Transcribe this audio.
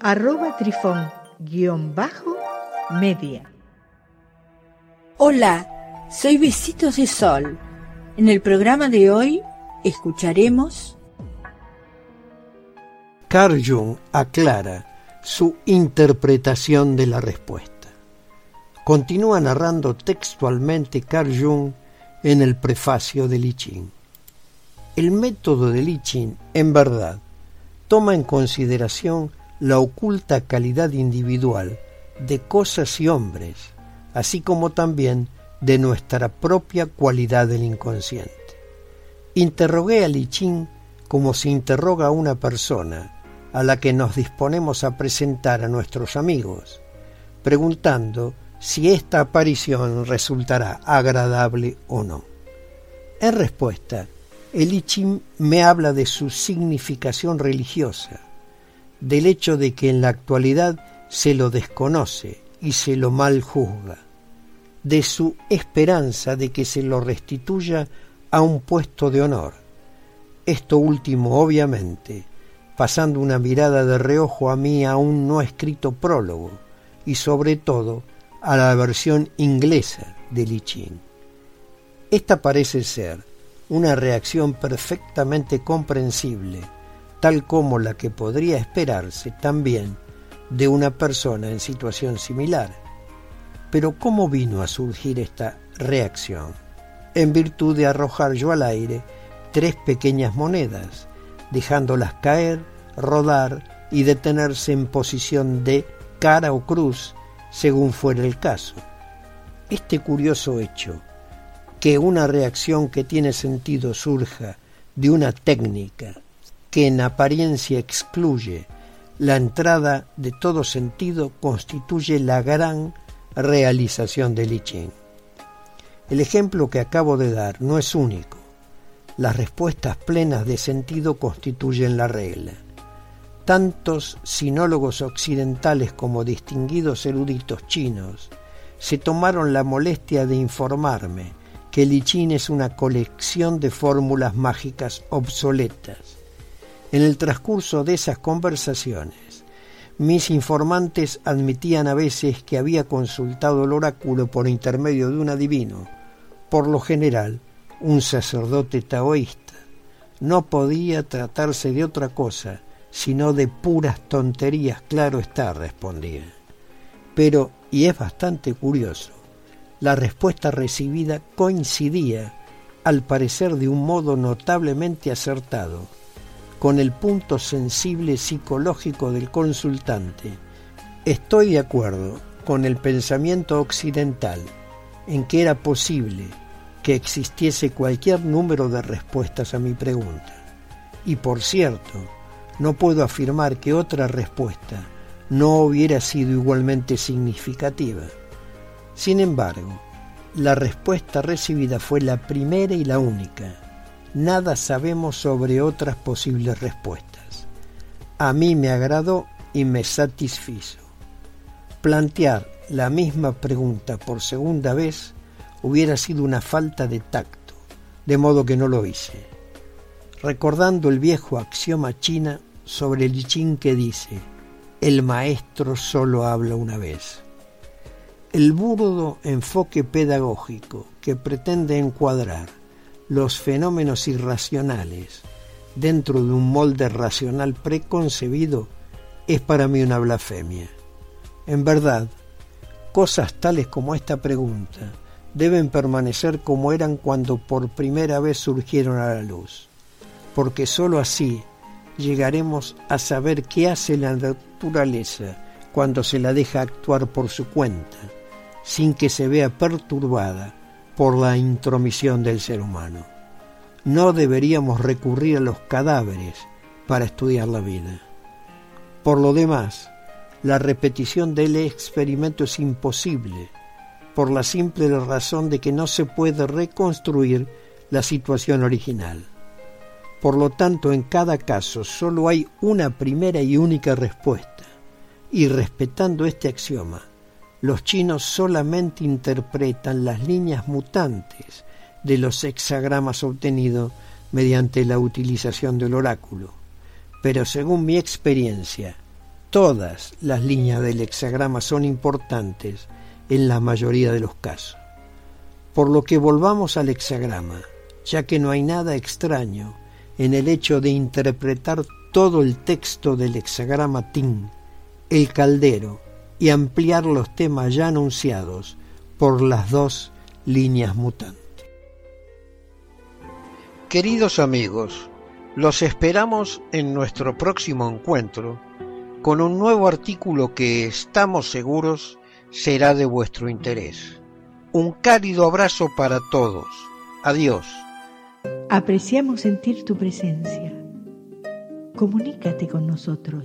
arroba trifón-media. Hola, soy Besitos de Sol. En el programa de hoy escucharemos... Carl Jung aclara su interpretación de la respuesta. Continúa narrando textualmente Carl Jung en el prefacio de Li El método de Li en verdad, toma en consideración la oculta calidad individual de cosas y hombres, así como también de nuestra propia cualidad del inconsciente. Interrogué a Li como se interroga a una persona a la que nos disponemos a presentar a nuestros amigos, preguntando si esta aparición resultará agradable o no. En respuesta, el I Ching me habla de su significación religiosa, del hecho de que en la actualidad se lo desconoce y se lo mal juzga, de su esperanza de que se lo restituya a un puesto de honor. Esto último, obviamente, pasando una mirada de reojo a mí aún no escrito prólogo y sobre todo a la versión inglesa de Lichin. Esta parece ser una reacción perfectamente comprensible, tal como la que podría esperarse también de una persona en situación similar. Pero ¿cómo vino a surgir esta reacción? En virtud de arrojar yo al aire tres pequeñas monedas, dejándolas caer, rodar y detenerse en posición de cara o cruz, según fuera el caso. Este curioso hecho que una reacción que tiene sentido surja de una técnica que en apariencia excluye la entrada de todo sentido constituye la gran realización de Li El ejemplo que acabo de dar no es único. Las respuestas plenas de sentido constituyen la regla. Tantos sinólogos occidentales como distinguidos eruditos chinos se tomaron la molestia de informarme que el I es una colección de fórmulas mágicas obsoletas. En el transcurso de esas conversaciones, mis informantes admitían a veces que había consultado el oráculo por intermedio de un adivino, por lo general un sacerdote taoísta. No podía tratarse de otra cosa, sino de puras tonterías, claro está, respondía. Pero, y es bastante curioso, la respuesta recibida coincidía, al parecer de un modo notablemente acertado, con el punto sensible psicológico del consultante. Estoy de acuerdo con el pensamiento occidental en que era posible que existiese cualquier número de respuestas a mi pregunta. Y por cierto, no puedo afirmar que otra respuesta no hubiera sido igualmente significativa. Sin embargo, la respuesta recibida fue la primera y la única. Nada sabemos sobre otras posibles respuestas. A mí me agradó y me satisfizo. Plantear la misma pregunta por segunda vez hubiera sido una falta de tacto, de modo que no lo hice. Recordando el viejo axioma china sobre el I que dice, el maestro solo habla una vez. El burdo enfoque pedagógico que pretende encuadrar los fenómenos irracionales dentro de un molde racional preconcebido es para mí una blasfemia. En verdad, cosas tales como esta pregunta deben permanecer como eran cuando por primera vez surgieron a la luz, porque sólo así llegaremos a saber qué hace la naturaleza cuando se la deja actuar por su cuenta sin que se vea perturbada por la intromisión del ser humano. No deberíamos recurrir a los cadáveres para estudiar la vida. Por lo demás, la repetición del experimento es imposible, por la simple razón de que no se puede reconstruir la situación original. Por lo tanto, en cada caso solo hay una primera y única respuesta, y respetando este axioma, los chinos solamente interpretan las líneas mutantes de los hexagramas obtenidos mediante la utilización del oráculo. Pero según mi experiencia, todas las líneas del hexagrama son importantes en la mayoría de los casos. Por lo que volvamos al hexagrama, ya que no hay nada extraño en el hecho de interpretar todo el texto del hexagrama TIN, el caldero, y ampliar los temas ya anunciados por las dos líneas mutantes. Queridos amigos, los esperamos en nuestro próximo encuentro con un nuevo artículo que estamos seguros será de vuestro interés. Un cálido abrazo para todos. Adiós. Apreciamos sentir tu presencia. Comunícate con nosotros.